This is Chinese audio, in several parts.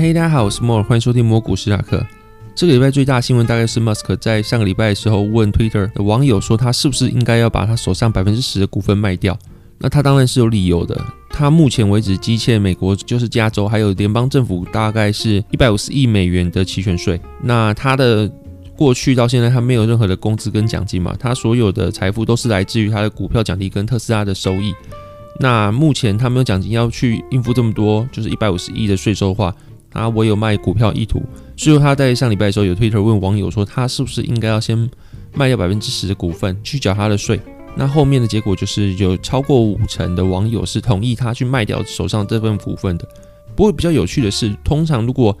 嘿，大家好，我是摩尔，欢迎收听魔股史塔克。这个礼拜最大新闻大概是 Musk 在上个礼拜的时候问 Twitter 的网友说，他是不是应该要把他手上百分之十的股份卖掉？那他当然是有理由的。他目前为止积欠美国就是加州还有联邦政府大概是一百五十亿美元的期权税。那他的过去到现在他没有任何的工资跟奖金嘛？他所有的财富都是来自于他的股票奖励跟特斯拉的收益。那目前他没有奖金要去应付这么多，就是一百五十亿的税收的话。他我有卖股票意图，所以他在上礼拜的时候有推特问网友说，他是不是应该要先卖掉百分之十的股份去缴他的税？那后面的结果就是有超过五成的网友是同意他去卖掉手上这份股份的。不过比较有趣的是，通常如果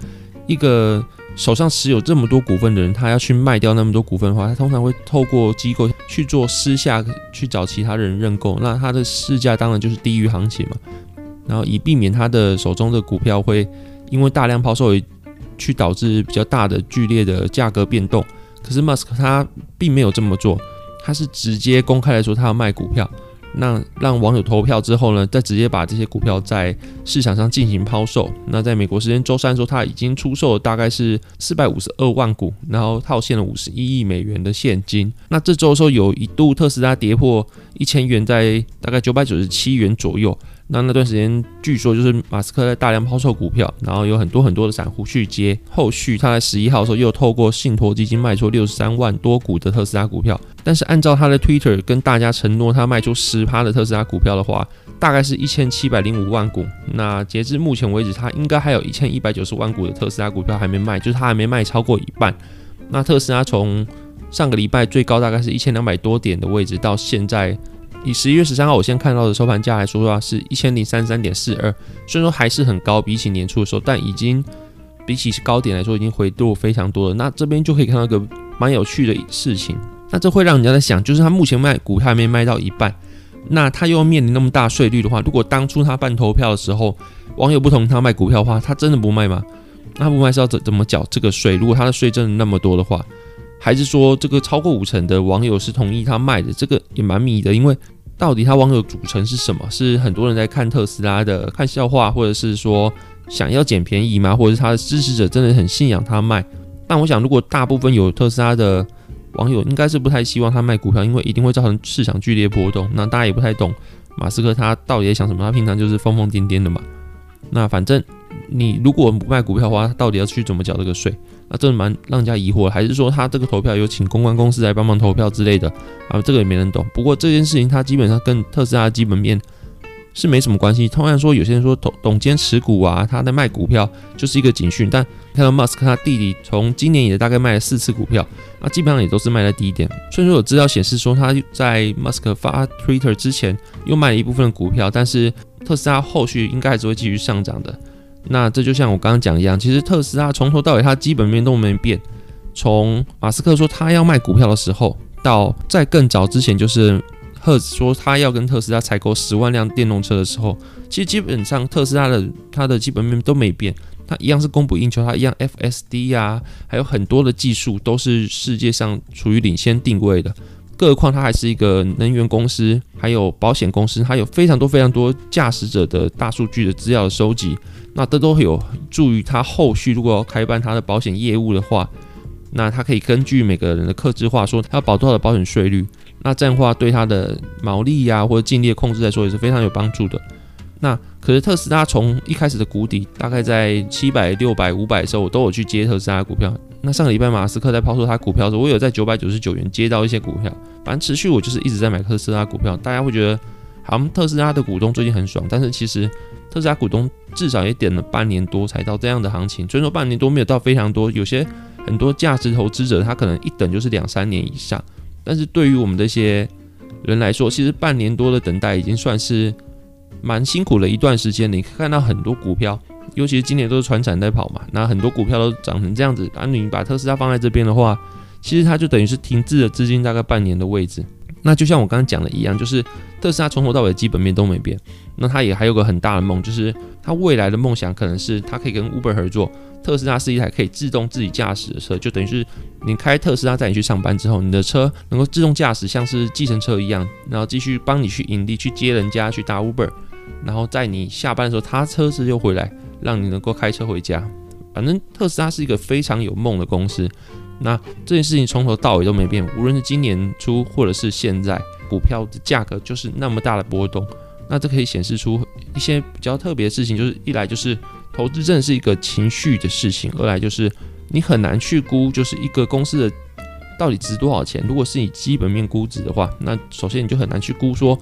一个手上持有这么多股份的人，他要去卖掉那么多股份的话，他通常会透过机构去做私下去找其他人认购，那他的市价当然就是低于行情嘛。然后以避免他的手中的股票会。因为大量抛售，去导致比较大的剧烈的价格变动。可是 Musk 他并没有这么做，他是直接公开来说他要卖股票，那让网友投票之后呢，再直接把这些股票在市场上进行抛售。那在美国时间周三说，他已经出售了大概是四百五十二万股，然后套现了五十一亿美元的现金。那这周说有一度特斯拉跌破一千元，在大概九百九十七元左右。那那段时间，据说就是马斯克在大量抛售股票，然后有很多很多的散户去接。后续他在十一号的时候又透过信托基金卖出六十三万多股的特斯拉股票。但是按照他的 Twitter 跟大家承诺，他卖出十趴的特斯拉股票的话，大概是一千七百零五万股。那截至目前为止，他应该还有一千一百九十万股的特斯拉股票还没卖，就是他还没卖超过一半。那特斯拉从上个礼拜最高大概是一千两百多点的位置，到现在。以十一月十三号我现在看到的收盘价来说的话，是一千零三十三点四二，虽然说还是很高，比起年初的时候，但已经比起高点来说，已经回落非常多了。那这边就可以看到一个蛮有趣的事情，那这会让人家在想，就是他目前卖股票还没卖到一半，那他又要面临那么大税率的话，如果当初他办投票的时候，网友不同意他卖股票的话，他真的不卖吗？那不卖是要怎怎么缴这个税？如果他的税真的那么多的话？还是说这个超过五成的网友是同意他卖的？这个也蛮迷的，因为到底他网友组成是什么？是很多人在看特斯拉的看笑话，或者是说想要捡便宜吗？或者是他的支持者真的很信仰他卖？但我想，如果大部分有特斯拉的网友，应该是不太希望他卖股票，因为一定会造成市场剧烈波动。那大家也不太懂马斯克他到底在想什么？他平常就是疯疯癫癫的嘛。那反正你如果不卖股票的话，他到底要去怎么缴这个税？那真的蛮让人家疑惑，还是说他这个投票有请公关公司来帮忙投票之类的啊？这个也没人懂。不过这件事情它基本上跟特斯拉的基本面是没什么关系。通常说有些人说董董监持股啊，他在卖股票就是一个警讯。但看到 Musk 他弟弟从今年以来大概卖了四次股票，那基本上也都是卖在低点。虽然说有资料显示说他在 Musk 发 Twitter 之前又卖了一部分股票，但是特斯拉后续应该还是会继续上涨的。那这就像我刚刚讲一样，其实特斯拉从头到尾它基本面都没变。从马斯克说他要卖股票的时候，到在更早之前，就是赫兹说他要跟特斯拉采购十万辆电动车的时候，其实基本上特斯拉的它的基本面都没变，它一样是供不应求，它一样 FSD 呀，还有很多的技术都是世界上处于领先定位的。更何况它还是一个能源公司，还有保险公司，它有非常多非常多驾驶者的大数据的资料的收集。那这都有助于他后续如果要开办他的保险业务的话，那他可以根据每个人的克制化说他要保多少的保险税率，那这样的话对他的毛利呀或者净利的控制来说也是非常有帮助的。那可是特斯拉从一开始的谷底，大概在七百、六百、五百的时候，我都有去接特斯拉的股票。那上个礼拜马斯克在抛售他股票的时候，我有在九百九十九元接到一些股票。反正持续我就是一直在买特斯拉股票。大家会觉得，好像特斯拉的股东最近很爽，但是其实。特斯拉股东至少也点了半年多才到这样的行情，虽然说半年多没有到非常多，有些很多价值投资者他可能一等就是两三年以上，但是对于我们这些人来说，其实半年多的等待已经算是蛮辛苦的一段时间。你可以看到很多股票，尤其是今年都是船产在跑嘛，那很多股票都涨成这样子，而你把特斯拉放在这边的话，其实它就等于是停滞了资金大概半年的位置。那就像我刚刚讲的一样，就是特斯拉从头到尾基本面都没变。那它也还有个很大的梦，就是它未来的梦想可能是它可以跟 Uber 合作。特斯拉是一台可以自动自己驾驶的车，就等于是你开特斯拉载你去上班之后，你的车能够自动驾驶，像是计程车一样，然后继续帮你去营地去接人家去搭 Uber，然后在你下班的时候，他车子又回来，让你能够开车回家。反正特斯拉是一个非常有梦的公司。那这件事情从头到尾都没变，无论是今年初或者是现在，股票的价格就是那么大的波动。那这可以显示出一些比较特别的事情，就是一来就是投资真的是一个情绪的事情，二来就是你很难去估，就是一个公司的到底值多少钱。如果是以基本面估值的话，那首先你就很难去估说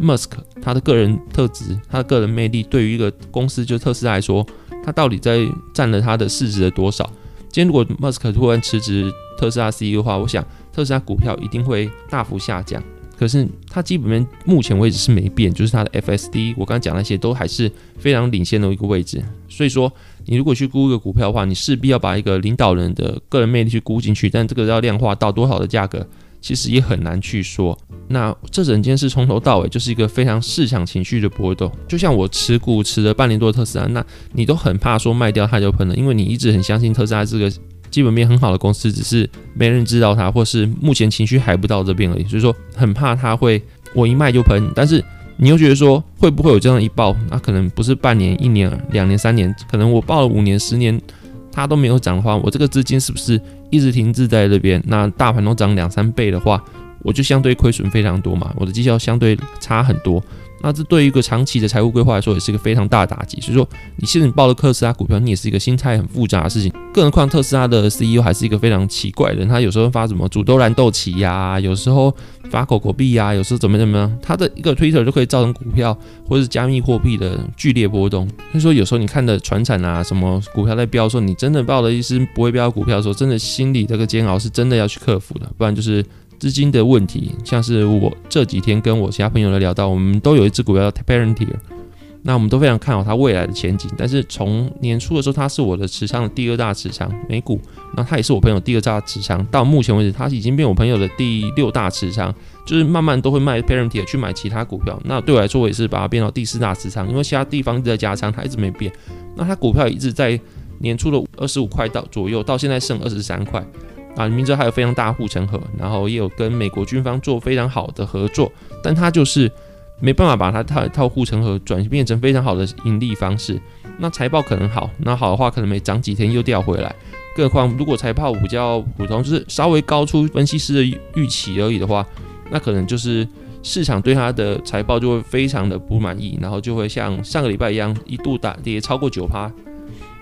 Musk 他的个人特质、他的个人魅力对于一个公司，就特斯拉来说，他到底在占了他的市值的多少。今天如果 Musk 突然辞职特斯拉 CEO 的话，我想特斯拉股票一定会大幅下降。可是它基本面目前为止是没变，就是它的 FSD，我刚刚讲那些都还是非常领先的一个位置。所以说，你如果去估一个股票的话，你势必要把一个领导人的个人魅力去估进去，但这个要量化到多少的价格，其实也很难去说。那这整件事从头到尾就是一个非常市场情绪的波动。就像我持股持了半年多的特斯拉，那你都很怕说卖掉它就喷了，因为你一直很相信特斯拉这个。基本面很好的公司，只是没人知道它，或是目前情绪还不到这边而已。所以说很怕它会我一卖就喷，但是你又觉得说会不会有这样一爆？那可能不是半年、一年、两年、三年，可能我报了五年、十年，它都没有涨的话，我这个资金是不是一直停滞在这边？那大盘都涨两三倍的话，我就相对亏损非常多嘛，我的绩效相对差很多。那这对于一个长期的财务规划来说，也是一个非常大的打击。所以说，你现在你报了特斯拉股票，你也是一个心态很复杂的事情。更何况特斯拉的 CEO 还是一个非常奇怪的人，他有时候发什么煮豆燃豆萁呀，有时候发狗狗币呀，有时候怎么怎么样，他的一个 Twitter 就可以造成股票或者是加密货币的剧烈波动。所以说，有时候你看的船产啊，什么股票在飙，说你真的报了一只不会飙股票的时候，真的心里这个煎熬是真的要去克服的，不然就是。资金的问题，像是我这几天跟我其他朋友来聊到，我们都有一只股票叫 Parenteer，那我们都非常看好它未来的前景。但是从年初的时候，它是我的持仓的第二大持仓美股，那它也是我朋友第二大持仓。到目前为止，它已经变我朋友的第六大持仓，就是慢慢都会卖 Parenteer 去买其他股票。那对我来说，我也是把它变到第四大持仓，因为其他地方在加仓，它一直没变。那它股票一直在年初的二十五块到左右，到现在剩二十三块。啊，明哲还有非常大护城河，然后也有跟美国军方做非常好的合作，但他就是没办法把它套套护城河转变成非常好的盈利方式。那财报可能好，那好的话可能没涨几天又掉回来。更何况如果财报比较普通，就是稍微高出分析师的预期而已的话，那可能就是市场对它的财报就会非常的不满意，然后就会像上个礼拜一样一度大跌超过九趴。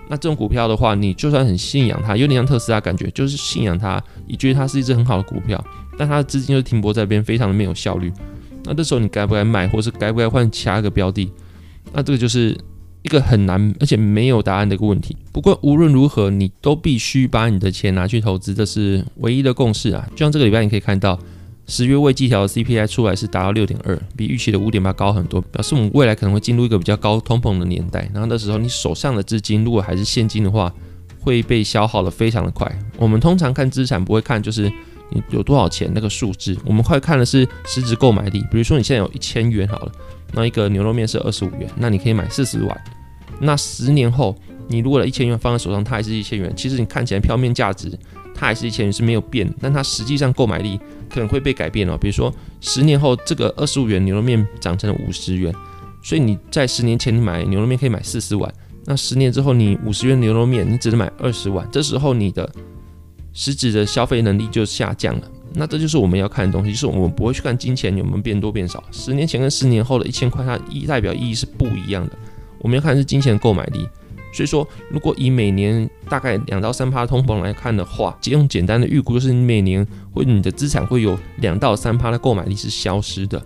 那这种股票的话，你就算很信仰它，有点像特斯拉感觉，就是信仰它，你觉得它是一只很好的股票，但它的资金就停泊在边，非常的没有效率。那这时候你该不该卖，或是该不该换其他一个标的？那这个就是一个很难而且没有答案的一个问题。不过无论如何，你都必须把你的钱拿去投资，这是唯一的共识啊。就像这个礼拜你可以看到。十月未计调的 CPI 出来是达到六点二，比预期的五点八高很多，表示我们未来可能会进入一个比较高通膨的年代。然后那时候你手上的资金如果还是现金的话，会被消耗的非常的快。我们通常看资产不会看就是你有多少钱那个数字，我们会看的是实质购买力。比如说你现在有一千元好了，那一个牛肉面是二十五元，那你可以买四十碗。那十年后你如果的一千元放在手上，它还是一千元，其实你看起来票面价值。它还是一千元是没有变，但它实际上购买力可能会被改变哦。比如说十年后，这个二十五元牛肉面涨成了五十元，所以你在十年前你买牛肉面可以买四十碗，那十年之后你五十元牛肉面你只能买二十碗，这时候你的实质的消费能力就下降了。那这就是我们要看的东西，就是我们不会去看金钱有没有变多变少。十年前跟十年后的一千块，它意代表意义是不一样的。我们要看的是金钱的购买力。所以说，如果以每年大概两到三趴通膨来看的话，用简单的预估，就是你每年会你的资产会有两到三趴的购买力是消失的。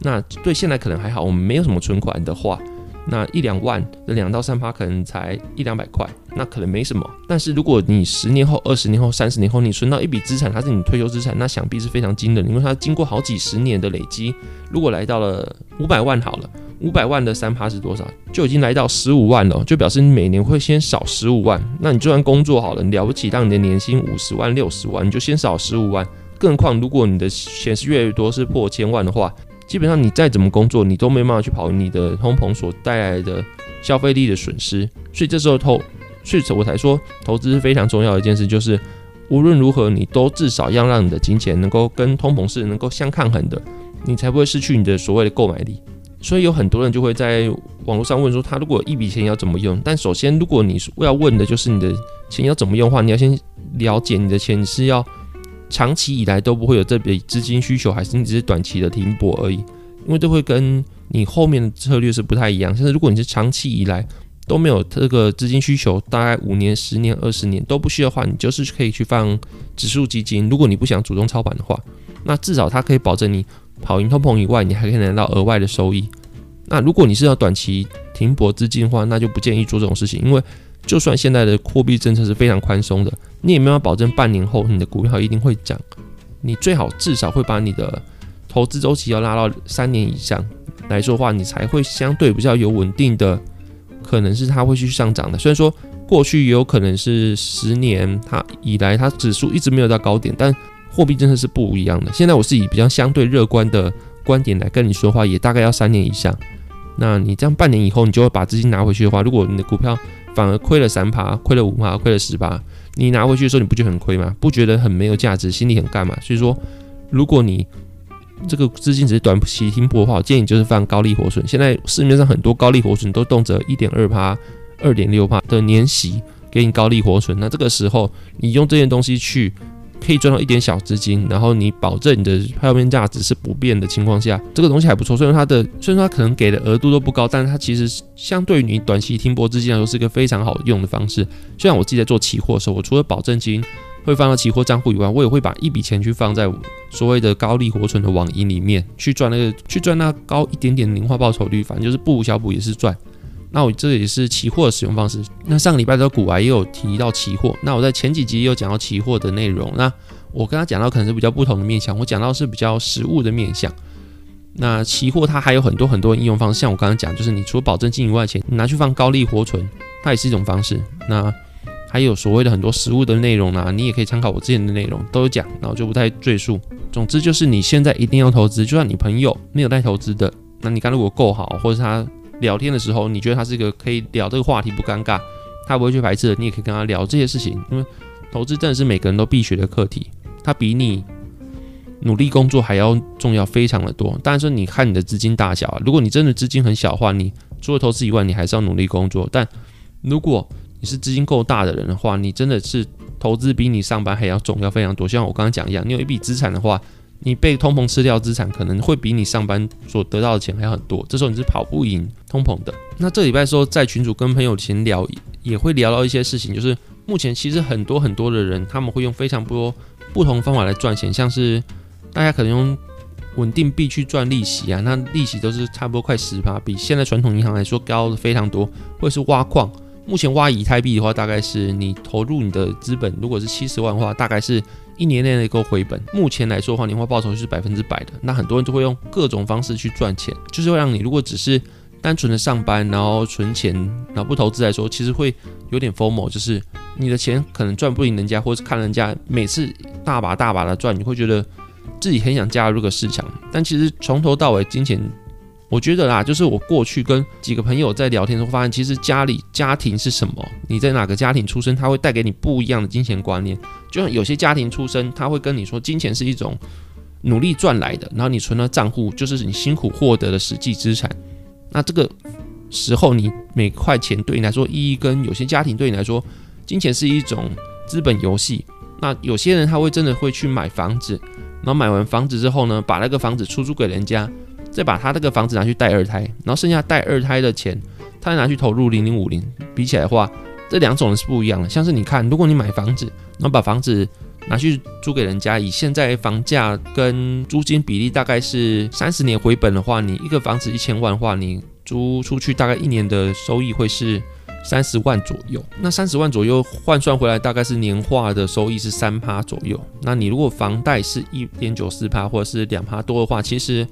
那对现在可能还好，我们没有什么存款的话，那一两万的两到三趴可能才一两百块，那可能没什么。但是如果你十年后、二十年后、三十年后，你存到一笔资产，它是你退休资产，那想必是非常惊人，因为它经过好几十年的累积，如果来到了五百万好了。五百万的三趴是多少？就已经来到十五万了，就表示你每年会先少十五万。那你就算工作好了，你了不起，让你的年薪五十万、六十万，你就先少十五万。更何况，如果你的钱是越来越多，是破千万的话，基本上你再怎么工作，你都没办法去跑你的通膨所带来的消费力的损失。所以这时候投，所以我才说投资是非常重要的一件事，就是无论如何，你都至少要让你的金钱能够跟通膨是能够相抗衡的，你才不会失去你的所谓的购买力。所以有很多人就会在网络上问说，他如果一笔钱要怎么用？但首先，如果你要问的就是你的钱要怎么用的话，你要先了解你的钱是要长期以来都不会有这笔资金需求，还是你只是短期的停泊而已？因为这会跟你后面的策略是不太一样。像是如果你是长期以来都没有这个资金需求，大概五年、十年、二十年都不需要的话，你就是可以去放指数基金。如果你不想主动操盘的话，那至少它可以保证你跑赢通膨以外，你还可以拿到额外的收益。那如果你是要短期停泊资金的话，那就不建议做这种事情，因为就算现在的货币政策是非常宽松的，你也没有保证半年后你的股票一定会涨。你最好至少会把你的投资周期要拉到三年以上来说的话，你才会相对比较有稳定的，可能是它会去上涨的。虽然说过去也有可能是十年它以来它指数一直没有到高点，但货币政策是不一样的。现在我是以比较相对乐观的观点来跟你说话，也大概要三年以上。那你这样半年以后，你就会把资金拿回去的话，如果你的股票反而亏了三趴，亏了五趴，亏了十趴，你拿回去的时候，你不就很亏吗？不觉得很没有价值，心里很干嘛？所以说，如果你这个资金只是短期停泊的话，我建议你就是放高利活存。现在市面上很多高利活存都动辄一点二趴、二点六趴的年息给你高利活存。那这个时候，你用这件东西去可以赚到一点小资金，然后你保证你的票面价值是不变的情况下，这个东西还不错。虽然它的虽然它可能给的额度都不高，但是它其实相对于你短期停泊资金来说是一个非常好用的方式。就像我自己在做期货的时候，我除了保证金。会放到期货账户以外，我也会把一笔钱去放在所谓的高利活存的网银里面，去赚那个去赚那高一点点的年化报酬率，反正就是不无小补也是赚。那我这也是期货的使用方式。那上个礼拜的股癌也有提到期货，那我在前几集也有讲到期货的内容。那我跟他讲到可能是比较不同的面向，我讲到是比较实物的面向。那期货它还有很多很多应用方式，像我刚刚讲，就是你除了保证金以外钱，拿去放高利活存，它也是一种方式。那还有所谓的很多实物的内容啊，你也可以参考我之前的内容都有讲，那我就不太赘述。总之就是你现在一定要投资，就算你朋友没有在投资的，那你刚如果够好，或者他聊天的时候，你觉得他是一个可以聊这个话题不尴尬，他不会去排斥的，你也可以跟他聊这些事情。因为投资真的是每个人都必学的课题，它比你努力工作还要重要非常的多。当然说你看你的资金大小啊，如果你真的资金很小的话，你除了投资以外，你还是要努力工作。但如果你是资金够大的人的话，你真的是投资比你上班还要重要非常多。像我刚刚讲一样，你有一笔资产的话，你被通膨吃掉资产，可能会比你上班所得到的钱还要很多。这时候你是跑不赢通膨的。那这礼拜说在群主跟朋友闲聊，也会聊到一些事情，就是目前其实很多很多的人，他们会用非常多不同方法来赚钱，像是大家可能用稳定币去赚利息啊，那利息都是差不多快十趴，比现在传统银行来说高的非常多，或者是挖矿。目前挖以太币的话，大概是你投入你的资本，如果是七十万的话，大概是一年内能够回本。目前来说的话，年化报酬是百分之百的。那很多人都会用各种方式去赚钱，就是会让你如果只是单纯的上班，然后存钱，然后不投资来说，其实会有点 formal，就是你的钱可能赚不赢人家，或是看人家每次大把大把的赚，你会觉得自己很想加入这个市场。但其实从头到尾，金钱。我觉得啦，就是我过去跟几个朋友在聊天的时候，发现其实家里家庭是什么，你在哪个家庭出生，他会带给你不一样的金钱观念。就像有些家庭出生，他会跟你说，金钱是一种努力赚来的，然后你存了账户，就是你辛苦获得的实际资产。那这个时候，你每块钱对你来说意义，跟有些家庭对你来说，金钱是一种资本游戏。那有些人他会真的会去买房子，然后买完房子之后呢，把那个房子出租给人家。再把他这个房子拿去带二胎，然后剩下带二胎的钱，他再拿去投入零零五零。比起来的话，这两种是不一样的。像是你看，如果你买房子，然后把房子拿去租给人家，以现在房价跟租金比例大概是三十年回本的话，你一个房子一千万的话，你租出去大概一年的收益会是三十万左右。那三十万左右换算回来，大概是年化的收益是三趴左右。那你如果房贷是一点九四趴或者是两趴多的话，其实。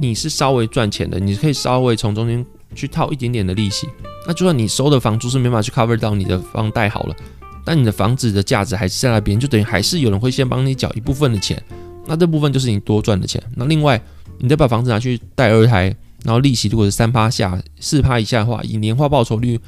你是稍微赚钱的，你可以稍微从中间去套一点点的利息。那就算你收的房租是没法去 cover 到你的房贷好了，但你的房子的价值还是在那边，就等于还是有人会先帮你缴一部分的钱。那这部分就是你多赚的钱。那另外，你再把房子拿去贷二胎，然后利息如果是三趴下、四趴以下的话，以年化报酬率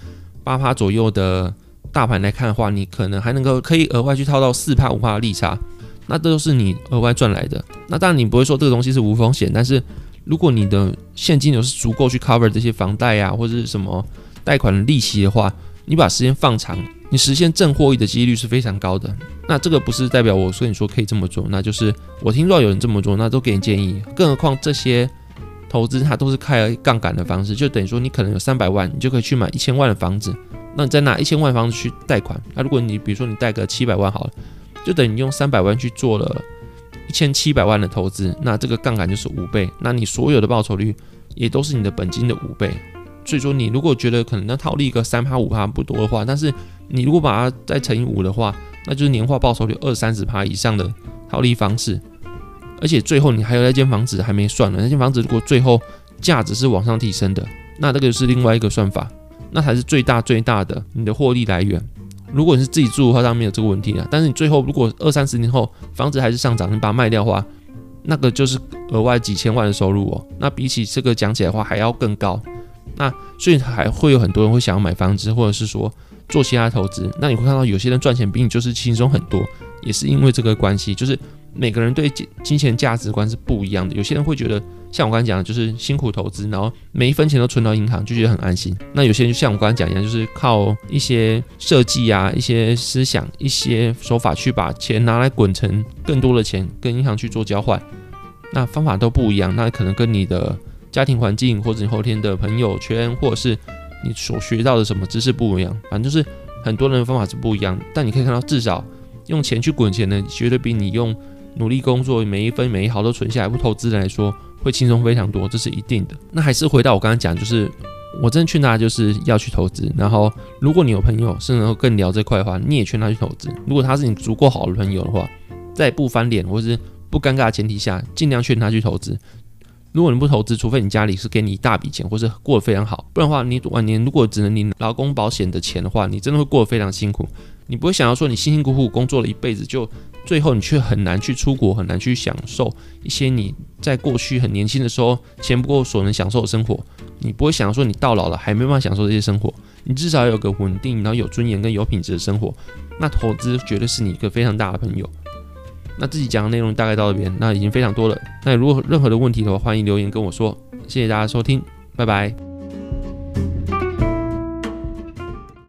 八趴左右的大盘来看的话，你可能还能够可以额外去套到四趴五趴的利差。那这都是你额外赚来的。那当然你不会说这个东西是无风险，但是。如果你的现金流是足够去 cover 这些房贷呀或者是什么贷款的利息的话，你把时间放长，你实现正获益的几率是非常高的。那这个不是代表我跟你说可以这么做，那就是我听到有人这么做，那都给你建议。更何况这些投资它都是开杠杆的方式，就等于说你可能有三百万，你就可以去买一千万的房子。那你再拿一千万房子去贷款，那如果你比如说你贷个七百万好了，就等于用三百万去做了一千七百万的投资，那这个杠杆就是五倍，那你所有的报酬率也都是你的本金的五倍。所以说，你如果觉得可能那套利个三趴五趴不多的话，但是你如果把它再乘以五的话，那就是年化报酬率二三十趴以上的套利方式。而且最后你还有那间房子还没算呢，那间房子如果最后价值是往上提升的，那这个是另外一个算法，那才是最大最大的你的获利来源。如果你是自己住的话，当然没有这个问题啊。但是你最后如果二三十年后房子还是上涨，你把它卖掉的话，那个就是额外几千万的收入哦。那比起这个讲起来的话，还要更高。那所以还会有很多人会想要买房子，或者是说做其他投资。那你会看到有些人赚钱比你就是轻松很多，也是因为这个关系。就是每个人对金金钱价值观是不一样的。有些人会觉得像我刚才讲的，就是辛苦投资，然后每一分钱都存到银行，就觉得很安心。那有些人就像我刚才讲一样，就是靠一些设计啊、一些思想、一些手法去把钱拿来滚成更多的钱，跟银行去做交换。那方法都不一样，那可能跟你的。家庭环境，或者你后天的朋友圈，或者是你所学到的什么知识不一样，反正就是很多人的方法是不一样。但你可以看到，至少用钱去滚钱呢，绝对比你用努力工作每一分每一毫都存下来不投资来说，会轻松非常多，这是一定的。那还是回到我刚刚讲，就是我真的劝大家就是要去投资。然后，如果你有朋友是能够更聊这块的话，你也劝他去投资。如果他是你足够好的朋友的话，在不翻脸或是不尴尬的前提下，尽量劝他去投资。如果你不投资，除非你家里是给你一大笔钱，或是过得非常好，不然的话，你晚年如果只能领劳工保险的钱的话，你真的会过得非常辛苦。你不会想要说你辛辛苦苦工作了一辈子，就最后你却很难去出国，很难去享受一些你在过去很年轻的时候钱不够所能享受的生活。你不会想要说你到老了还没办法享受这些生活，你至少有个稳定，然后有尊严跟有品质的生活。那投资绝对是你一个非常大的朋友。那自己讲的内容大概到这边，那已经非常多了。那如果任何的问题的话，欢迎留言跟我说。谢谢大家收听，拜拜。